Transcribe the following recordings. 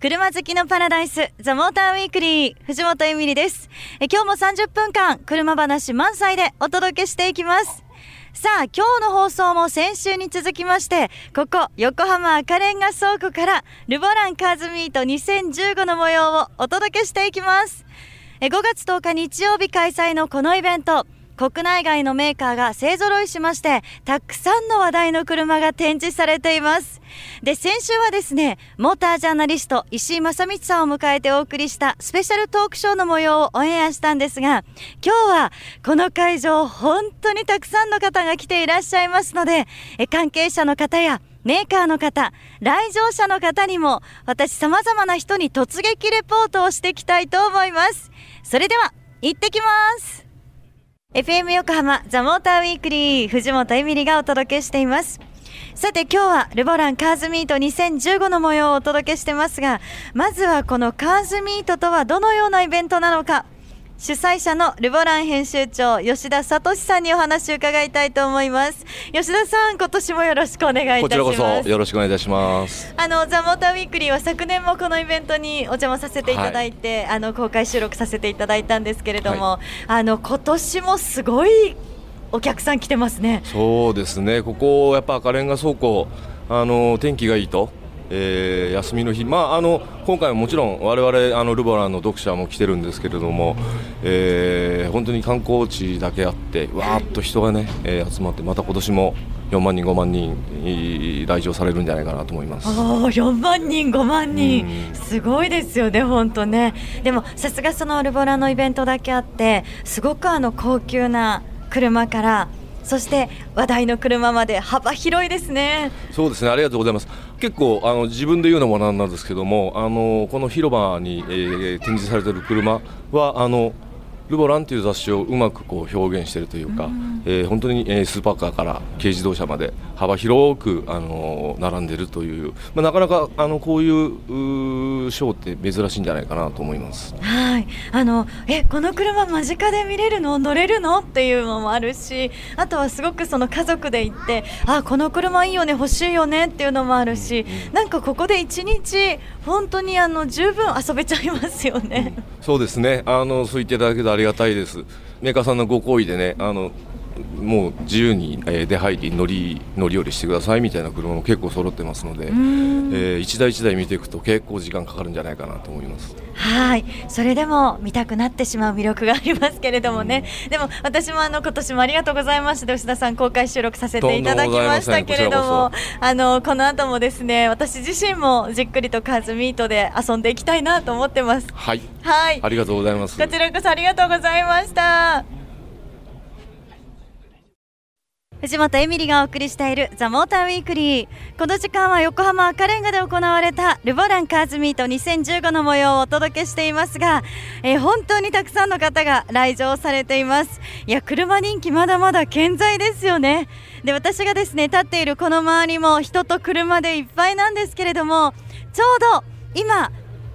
車好きのパラダイス、ザ・モーターウィークリー、藤本エミリです。え今日も30分間、車話満載でお届けしていきます。さあ、今日の放送も先週に続きまして、ここ、横浜赤レンガ倉庫から、ルボランカーズミート2015の模様をお届けしていきます。え5月10日日曜日開催のこのイベント、国内外のメーカーが勢ぞろいしまして、たくさんの話題の車が展示されています。で、先週はですね、モータージャーナリスト石井正道さんを迎えてお送りしたスペシャルトークショーの模様をオンエアしたんですが、今日はこの会場本当にたくさんの方が来ていらっしゃいますので、え関係者の方やメーカーの方、来場者の方にも私様々な人に突撃レポートをしていきたいと思います。それでは、行ってきます。FM 横浜ザ・モーターウィークリー藤本エミリがお届けしています。さて今日はルボランカーズミート2015の模様をお届けしてますがまずはこのカーズミートとはどのようなイベントなのか主催者のルボラン編集長吉田聡さんにお話を伺いたいと思います。吉田さん今年もよろしくお願いいたします。こちらこそよろしくお願いいたします。あのザ・モーターウィークリーは昨年もこのイベントにお邪魔させていただいて、はい、あの公開収録させていただいたんですけれども、はい、あの今年もすごいお客さん来てますね。そうですね。ここやっぱ赤レンガ倉庫あの天気がいいとえー、休みの日、まあ、あの今回はもちろん我々あのルボランの読者も来てるんですけれども、えー、本当に観光地だけあってわーっと人がね、えー、集まってまた今年も4万人、5万人来場されるんじゃないかなと思います4万人、5万人、すごいですよね、本当ね。でもさすがそのルボランのイベントだけあってすごくあの高級な車からそして話題の車まで幅広いですね。そうですね、ありがとうございます。結構あの自分で言うのもなんなんですけども、あのこの広場に、えー、展示されている車はあのルボランという雑誌をうまくこう表現しているというか、うん、えー、本当に、えー、スーパーカーから軽自動車まで幅広く、あのー、並んでいるという、まあ、なかなかあのこういうショーって珍しいんじゃないかなと思います。はい、あのえこの車間近で見れるの？乗れるの？っていうのもあるし、あとはすごくその家族で行って、あこの車いいよね欲しいよね？っていうのもあるし、うん、なんかここで一日本当にあの十分遊べちゃいますよね。うん、そうですね。あのそう言っていただけたありがたいです。メーカーさんのご好意でね、あのもう自由に、えー、出入り乗り乗り降りしてくださいみたいな車も結構揃ってますので、えー、一台一台見ていくと結構時間かかるんじゃないかなと思います。はい、それでも見たくなってしまう魅力がありますけれどもね。でも私もあの今年もありがとうございました吉田さん公開収録させていただきましたけれども、あのこの後もですね私自身もじっくりとカーズミートで遊んでいきたいなと思ってます。はい。はい。ありがとうございます。こちらこそありがとうございました。藤本エミリがお送りしているザ・モーターウィークリーこの時間は横浜赤レンガで行われたルボランカーズミート2015の模様をお届けしていますが、えー、本当にたくさんの方が来場されています。いや車人気まだまだ健在ですよね。で私がですね立っているこの周りも人と車でいっぱいなんですけれどもちょうど今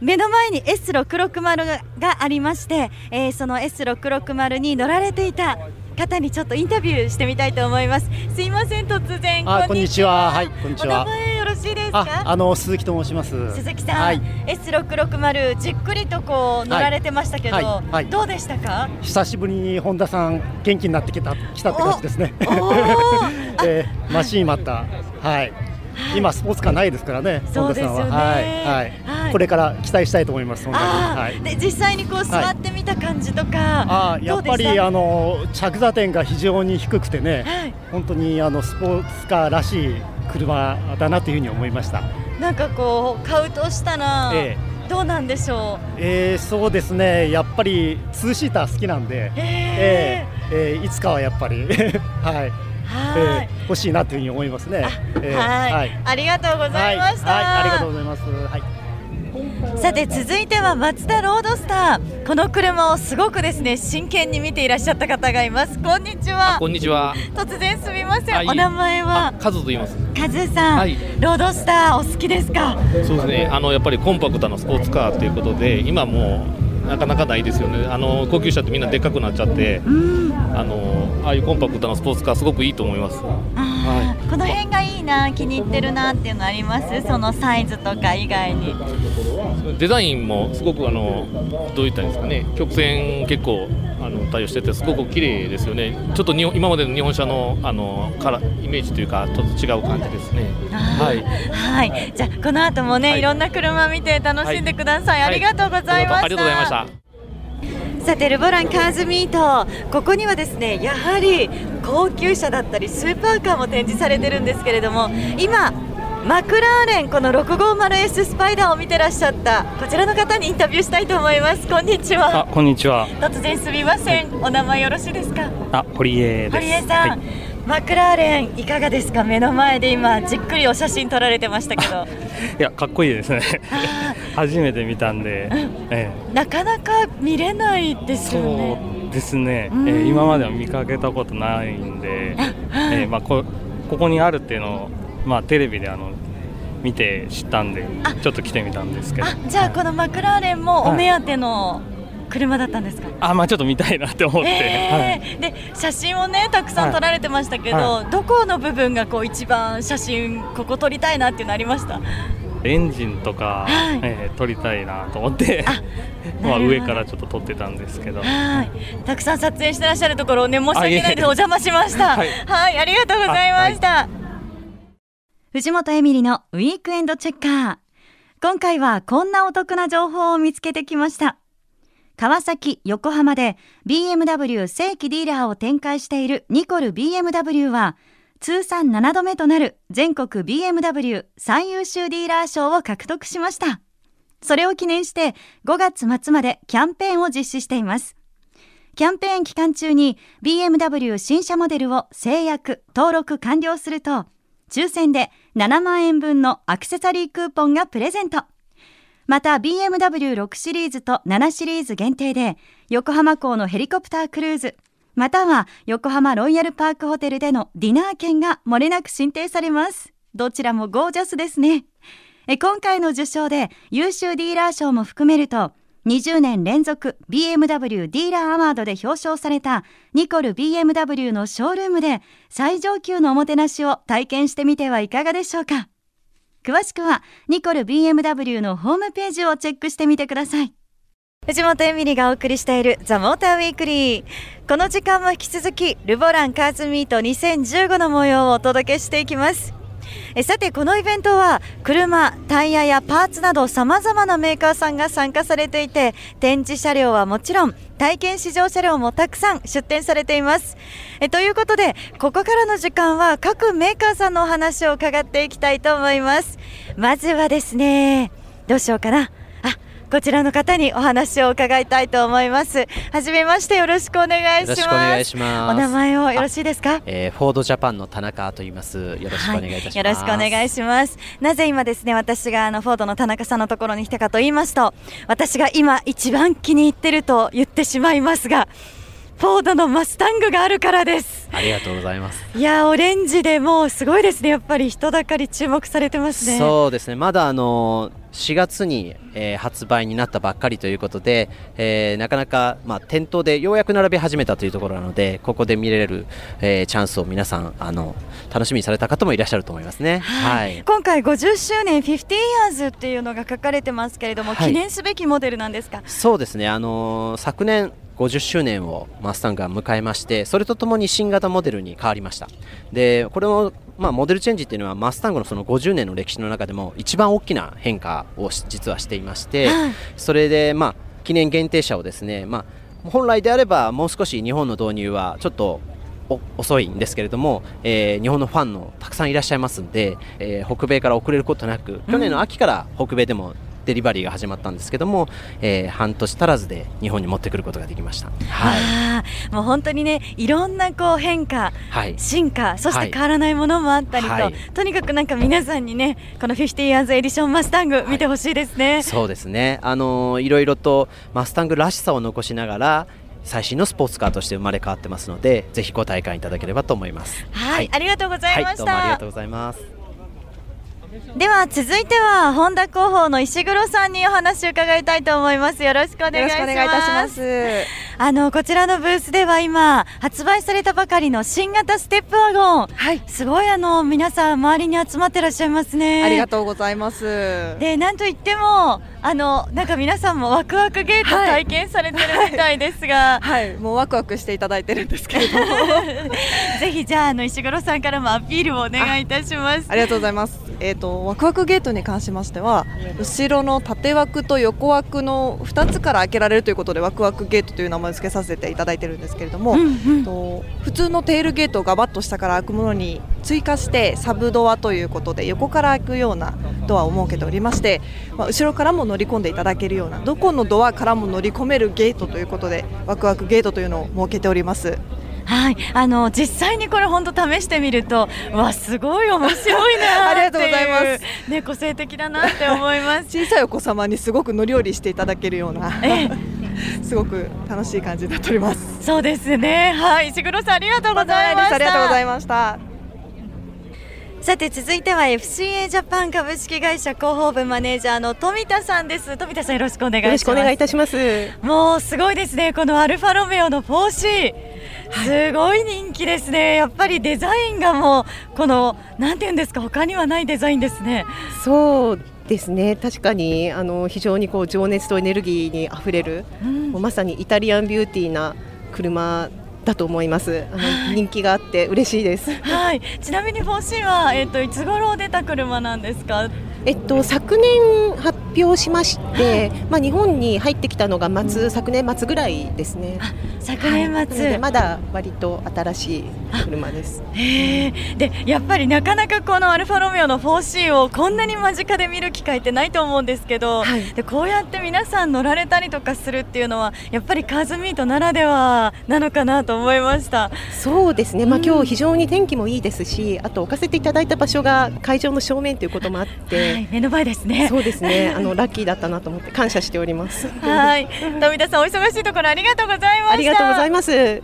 目の前に S660 がありまして、えー、その S660 に乗られていた方にちょっとインタビューしてみたいと思います。すいません突然こんにちは。はいこんにちは。お名前よろしいですか？あの鈴木と申します。鈴木さん、はい、S660 じっくりとこう乗られてましたけど、はいはいはい、どうでしたか？久しぶりに本田さん元気になってきた来たって感じですね。えー、マシーンまたはい。今スポーツカーないですからね。そうですよね。はい、はい、これから期待したいと思います。はい、で実際にこう座ってみた感じとか、あやっぱりあの着座点が非常に低くてね、はい、本当にあのスポーツカーらしい車だなというふうに思いました。なんかこう買うとしたら、ええ、どうなんでしょう？えー、そうですね。やっぱりツーシーター好きなんで、えー、えー、いつかはやっぱり はい。はい、えー、欲しいなというふうに思いますね。えー、はい、はい、ありがとうございました、はい、はい、ありがとうございます。はい。さて続いてはマツダロードスター。この車をすごくですね真剣に見ていらっしゃった方がいます。こんにちは。こんにちは。突然すみません。お名前は？カズと言います。カズさん、はい、ロードスターお好きですか？そうですね。あのやっぱりコンパクトなスポーツカーということで今もなかなかないですよね。あの高級車ってみんなでっかくなっちゃって、あのああいうコンパクトなスポーツカーすごくいいと思います。はい、この辺がいいな気に入ってるなっていうのあります？そのサイズとか以外に。デザインもすごくあのどういったんですかね。曲線結構対応しててすごく綺麗ですよね。ちょっと今までの日本車のあのからイメージというかちょっと違う感じですね。はい、はい、じゃあこの後もね、はい、いろんな車見て楽しんでください、はい、ありがとうございました、ありがとうございました。さてルボランカーズミート。ここにはですねやはり高級車だったりスーパーカーも展示されてるんですけれども今マクラーレンこの 650S スパイダーを見てらっしゃったこちらの方にインタビューしたいと思います。こんにちは。あこんにちは。突然すみません、はい、お名前よろしいですか？あ堀江堀江さん、はい、マクラーレンいかがですか？目の前で今じっくりお写真撮られてましたけど。いやかっこいいですね。初めて見たんで、うん。ええ、なかなか見れないですよね。そうですね、えー、今までは見かけたことないんで、えー、まあこここにあるっていうのをまあ、テレビであの見て知ったんでちょっと来てみたんですけど。じゃあこのマクラーレンもお目当ての、車だったんですか、あまあちょっと見たいなって思って、えーはい、で写真をねたくさん撮られてましたけど、はい。はい、どこの部分がこう一番写真ここ撮りたいなっていうのありました？エンジンとか、はい、えー、撮りたいなと思って。まあ上からちょっと撮ってたんですけど。はい。たくさん撮影してらっしゃるところをね申し訳ないです。お邪魔しました。はい、ありがとうございました、藤本エミリのウィークエンドチェッカー。今回はこんなお得な情報を見つけてきました。川崎、横浜で BMW 正規ディーラーを展開しているニコル BMW は通算7度目となる全国 BMW 最優秀ディーラー賞を獲得しました。それを記念して5月末までキャンペーンを実施しています。キャンペーン期間中に BMW 新車モデルを制約、登録完了すると抽選で7万円分のアクセサリークーポンがプレゼント。また BMW6 シリーズと7シリーズ限定で横浜港のヘリコプタークルーズ、または横浜ロイヤルパークホテルでのディナー券が漏れなく申請されます。どちらもゴージャスですね。今回の受賞で優秀ディーラー賞も含めると20年連続 BMW ディーラーアワードで表彰されたニコル BMW のショールームで最上級のおもてなしを体験してみてはいかがでしょうか。詳しくはニコル BMW のホームページをチェックしてみてください。藤本エミリがお送りしているザ・モーターウィークリー。この時間も引き続きルボランカーズミート2015の模様をお届けしていきます。えさてこのイベントは車タイヤやパーツなどさまざまなメーカーさんが参加されていて展示車両はもちろん体験試乗車両もたくさん出展されています。えということでここからの時間は各メーカーさんのお話を伺っていきたいと思います。まずはですねどうしようかな。こちらの方にお話を伺いたいと思います。はじめましてよろしくお願いします。お願いします。お名前をよろしいですか、えー、フォードジャパンの田中と言います。よろしくお願いいたします、はい、よろしくお願いします。なぜ今ですね私があのフォードの田中さんのところに来たかと言いますと私が今一番気に入ってると言ってしまいますがフォードのマスタングがあるからです。ありがとうございます。いやオレンジでもうすごいですね。やっぱり人だかり注目されてますね。そうですね。まだあの4月に、えー、発売になったばっかりということで、えー、なかなか、まあ、店頭でようやく並び始めたというところなのでここで見れる、えー、チャンスを皆さんあの楽しみにされた方もいらっしゃると思いますね、はい、はい、今回50周年50 years っていうのが書かれてますけれども、はい、記念すべきモデルなんですか？そうですね。あの昨年50周年をマスタンが迎えましてそれとともに新型モデルに変わりました。でこれも、まあ、モデルチェンジっていうのはマスタングのその50年の歴史の中でも一番大きな変化を実はしていまして、はい、それで、まあ、記念限定車をですね、まあ、本来であればもう少し日本の導入はちょっと遅いんですけれども、えー、日本のファンのたくさんいらっしゃいますんで、えー、北米から遅れることなく去年の秋から北米でもデリバリーが始まったんですけども、えー、半年足らずで日本に持ってくることができました。はい、もう本当にねいろんなこう変化、はい、進化そして変わらないものもあったりと、はい、とにかくなんか皆さんにねこの50 years エディションマスタング見てほしいですね、はい、そうですね。あのー、いろいろとマスタングらしさを残しながら最新のスポーツカーとして生まれ変わってますのでぜひご体感いただければと思います。はい、ありがとうございました、どうもありがとうございますでは続いてはホンダ広報の石黒さんにお話を伺いたいと思います。よろしくお願いします。あのこちらのブースでは今発売されたばかりの新型ステップワゴン。はい。すごいあの皆さん周りに集まってらっしゃいますね。ありがとうございます。でなんといってもあのなんか皆さんもワクワクゲートはい体験されてるみたいですが、はい。もうワクワクしていただいてるんですけれども。ぜひじゃああの石黒さんからもアピールをお願いいたします。ありがとうございます。えっ、とワクワクゲートに関しましては、後ろの縦枠と横枠の2つから開けられるということでワクワクゲートという名前を付けさせていただいてるんですけれども、うんうんと普通のテールゲートをガバッと下から開くものに追加してサブドアということで横から開くようなドアを設けておりまして、まあ、後ろからも乗り込んでいただけるようなどこのドアからも乗り込めるゲートということでワクワクゲートというのを設けております。はい、あの実際にこれ本当試してみると、わすごい面白いな ありがとうございますす。ね個性的だなって思います。小さいお子様にすごく乗り降りしていただけるようなえ すごく楽しい感じになっております。そうですね。はい、石黒さんありがとうございました。ありがとうございました。さて続いては FCA ジャパン株式会社広報部マネージャーの富田さんです。富田さんよろしくお願いします。よろしくお願いいたします。もうすごいですね、このアルファロメオの 4C、すごい人気ですね、やっぱりデザインがもう、このなんていうんですか、他にはないデザインですね。そうですね。確かにあの非常にこう情熱とエネルギーにあふれる、うんもうまさにイタリアンビューティーな車だと思います。あの人気があって嬉しいです。はい、ちなみに 4C は、えっといつ頃出た車なんですか？えっと昨年発表しまして、まあ日本に入ってきたのが末昨年末ぐらいですね。昨年はい。まだ割と新しい車です。でやっぱりなかなかこのアルファロメオの 4C をこんなに間近で見る機会ってないと思うんですけど、はい。でこうやって皆さん乗られたりとかするっていうのはやっぱりカーズミートならではなのかなと思いました。そうですね、まあ、うん。今日非常に天気もいいですし、あと置かせていただいた場所が会場の正面ということもあって、はい、目の前ですね。そうですね、あのラッキーだったなと思って感謝しております。はい、富田さんお忙しいところありがとうございました。ありがとうございます。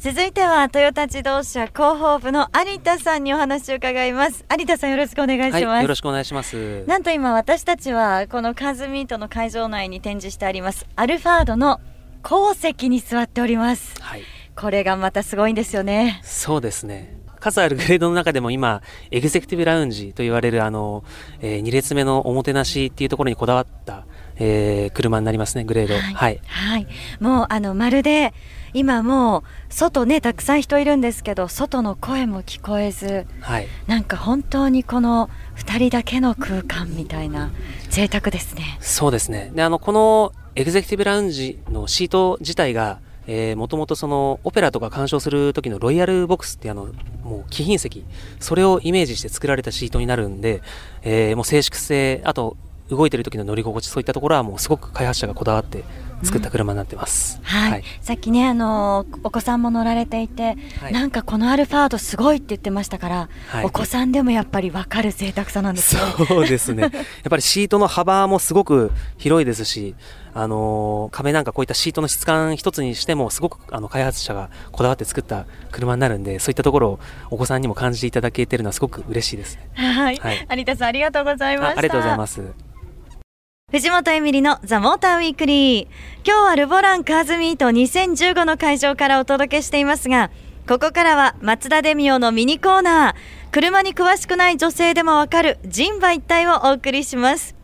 続いてはトヨタ自動車広報部の有田さんにお話を伺います。有田さんよろしくお願いします。はい、よろしくお願いします。なんと今私たちはこのカーズミートの会場内に展示してありますアルファードの後席に座っておりますはい、これがまたすごいんですよねそうですね。数あるグレードの中でも今、エグゼクティブラウンジと言われるあの、え2列目のおもてなしっていうところにこだわった、えー車になりますね、グレード。はい。はいもうあのまるで今もう外ねたくさん人いるんですけど外の声も聞こえずはい。なんか本当にこの2人だけの空間みたいな贅沢ですねそうですね。で、あの、このエグゼクティブラウンジのシート自体が、えー、もともとそのオペラとか鑑賞する時のロイヤルボックスってあのもう貴賓席。それをイメージして作られたシートになるんで、えーもう静粛性あと動いてる時の乗り心地そういったところはもうすごく開発者がこだわって作った車になってます、はい、さっきねあのお子さんも乗られていて、はい。なんかこのアルファードすごいって言ってましたから、はい。お子さんでもやっぱり分かる贅沢さなんですよそうですね。やっぱりシートの幅もすごく広いですし、あのー壁なんかこういったシートの質感一つにしてもすごくあの開発者がこだわって作った車になるんで、そういったところをお子さんにも感じていただけてるのはすごく嬉しいですね。はい、はい。有田さんありがとうございました。あありがとうございます。藤本エミリのザ・モーターウィークリー。今日はルボランカーズミート2015の会場からお届けしていますがここからは松田デミオのミニコーナー。車に詳しくない女性でもわかる人馬一体をお送りします。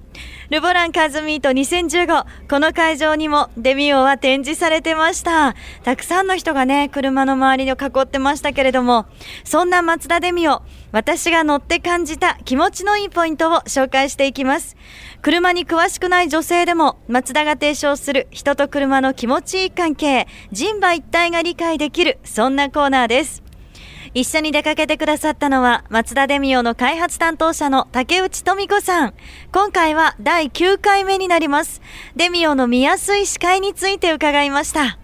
ルボランカーズミート2015この会場にもデミオは展示されてました。たくさんの人がね車の周りを囲ってましたけれどもそんな松田デミオ私が乗って感じた気持ちのいいポイントを紹介していきます。車に詳しくない女性でも松田が提唱する人と車の気持ちいい関係人馬一体が理解できるそんなコーナーです。一緒に出かけてくださったのは松田デミオの開発担当者の竹内富子さん。今回は第9回目になります。デミオの見やすい視界について伺いました。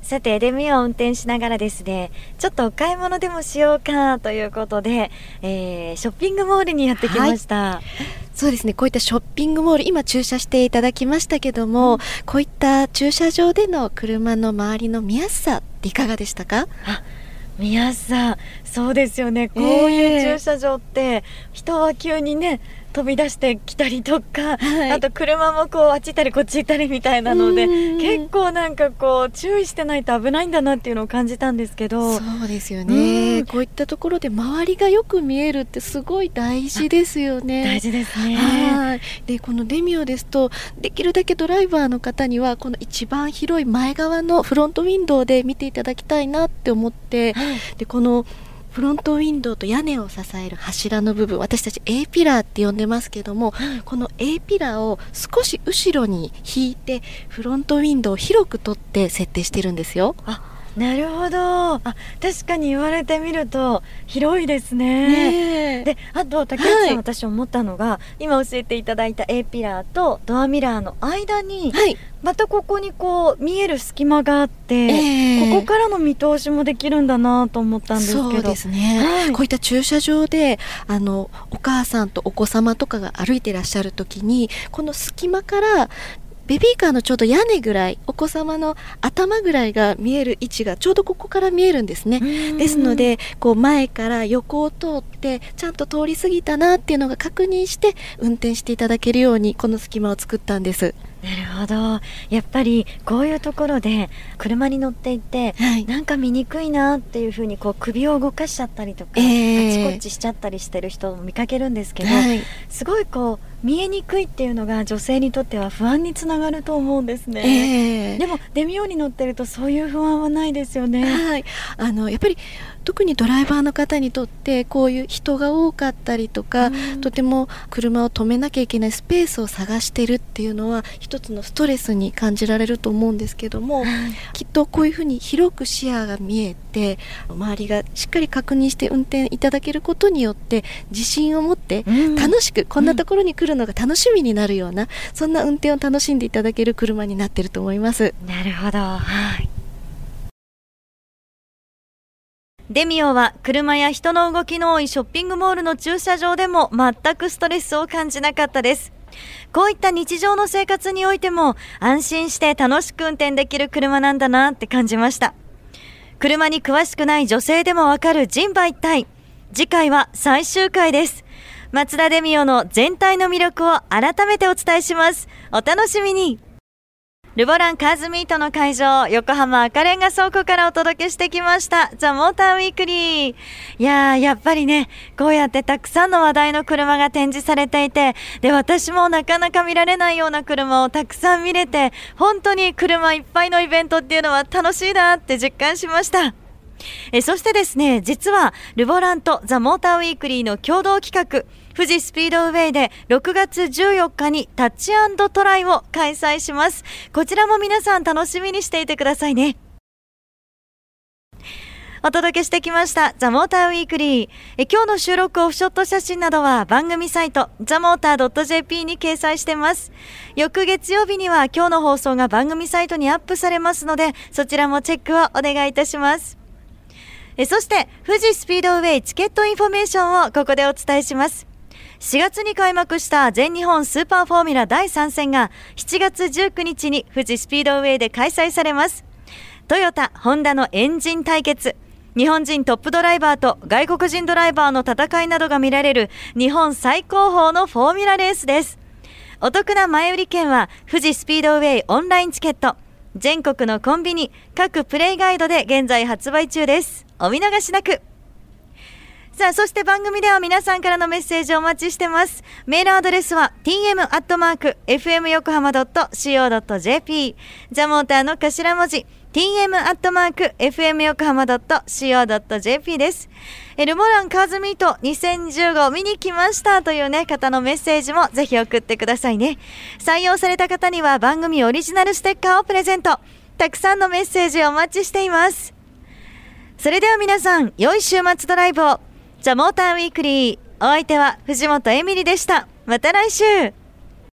さてデミオを運転しながらですねちょっとお買い物でもしようかということで、えーショッピングモールにやってきました、そうですね。こういったショッピングモール今駐車していただきましたけども、こういった駐車場での車の周りの見やすさっていかがでしたか？見やすさそうですよね。こういう駐車場って人は急にね飛び出してきたりとか、はい、あと車もこうあっち行ったりこっち行ったりみたいなので結構なんかこう注意してないと危ないんだなっていうのを感じたんですけど。そうですよね。こういったところで周りがよく見えるってすごい大事ですよね。大事ですね。はい。でこのデミオですとできるだけドライバーの方にはこの一番広い前側のフロントウィンドウで見ていただきたいなって思って、はい、でこのフロントウィンドウと屋根を支える柱の部分私たち A ピラーって呼んでますけども、この A ピラーを少し後ろに引いてフロントウィンドウを広く取って設定してるんですよ。あなるほど。あ確かに言われてみると広いですね。ねであと竹内さん、はい、私思ったのが今教えていただいた A ピラーとドアミラーの間に、はい、またここにこう見える隙間があって、えー、ここからの見通しもできるんだなと思ったんですけど。そうですね、はい、こういった駐車場であのお母さんとお子様とかが歩いてらっしゃる時にこの隙間からベビーカーのちょうど屋根ぐらいお子様の頭ぐらいが見える位置がちょうどここから見えるんですねですのでこう前から横を通ってちゃんと通り過ぎたなっていうのが確認して運転していただけるようにこの隙間を作ったんです。なるほど。やっぱりこういうところで車に乗っていて、はい、なんか見にくいなっていうふうにこう首を動かしちゃったりとか、えー、あちこちしちゃったりしてる人も見かけるんですけど、はい、すごいこう見えにくいっていうのが女性にとっては不安につながると思うんですね、えー、でもデミオに乗ってるとそういう不安はないですよね。はい、あのやっぱり特にドライバーの方にとってこういう人が多かったりとか、とても車を止めなきゃいけないスペースを探してるっていうのは一つのストレスに感じられると思うんですけども、きっとこういうふうに広く視野が見えて周りがしっかり確認して運転いただけることによって自信を持って楽しく、こんなところに来るのが楽しみになるような、そんな運転を楽しんでいただける車になってると思います。なるほど、はいデミオは車や人の動きの多いショッピングモールの駐車場でも全くストレスを感じなかったです。こういった日常の生活においても安心して楽しく運転できる車なんだなって感じました。車に詳しくない女性でもわかる人馬一体。次回は最終回です。松田デミオの全体の魅力を改めてお伝えします。お楽しみに。ルボランカーズミートの会場、横浜赤レンガ倉庫からお届けしてきました、ザ・モーターウィークリー。いやー、やっぱりね、こうやってたくさんの話題の車が展示されていて、で、私もなかなか見られないような車をたくさん見れて、本当に車いっぱいのイベントっていうのは楽しいなって実感しました。えそしてですね、実は、ルボランとザ・モーターウィークリーの共同企画、富士スピードウェイで6月14日にタッチトライを開催します。こちらも皆さん楽しみにしていてくださいね。お届けしてきましたザ・モーターウィークリーえ今日の収録オフショット写真などは番組サイトザ・モーター .jp に掲載してます翌月曜日には今日の放送が番組サイトにアップされますのでそちらもチェックをお願いいたしますえそして富士スピードウェイチケットインフォメーションをここでお伝えします4月に開幕した全日本スーパーフォーミュラ第3戦が7月19日に富士スピードウェイで開催されます。トヨタ、ホンダのエンジン対決。日本人トップドライバーと外国人ドライバーの戦いなどが見られる日本最高峰のフォーミュラレースです。お得な前売り券は富士スピードウェイオンラインチケット。全国のコンビニ、各プレイガイドで現在発売中です。お見逃しなく。さあ、そして番組では皆さんからのメッセージをお待ちしてます。メールアドレスは tm.fm 横浜 .co.jp ジャモーターの頭文字 tm.fm 横浜 .co.jp です。エルモランカーズミート2015見に来ましたというね、方のメッセージもぜひ送ってくださいね。採用された方には番組オリジナルステッカーをプレゼント。たくさんのメッセージをお待ちしています。それでは皆さん、良い週末ドライブを。ザ・モーターウィークリー。お相手は藤本エミリでした。また来週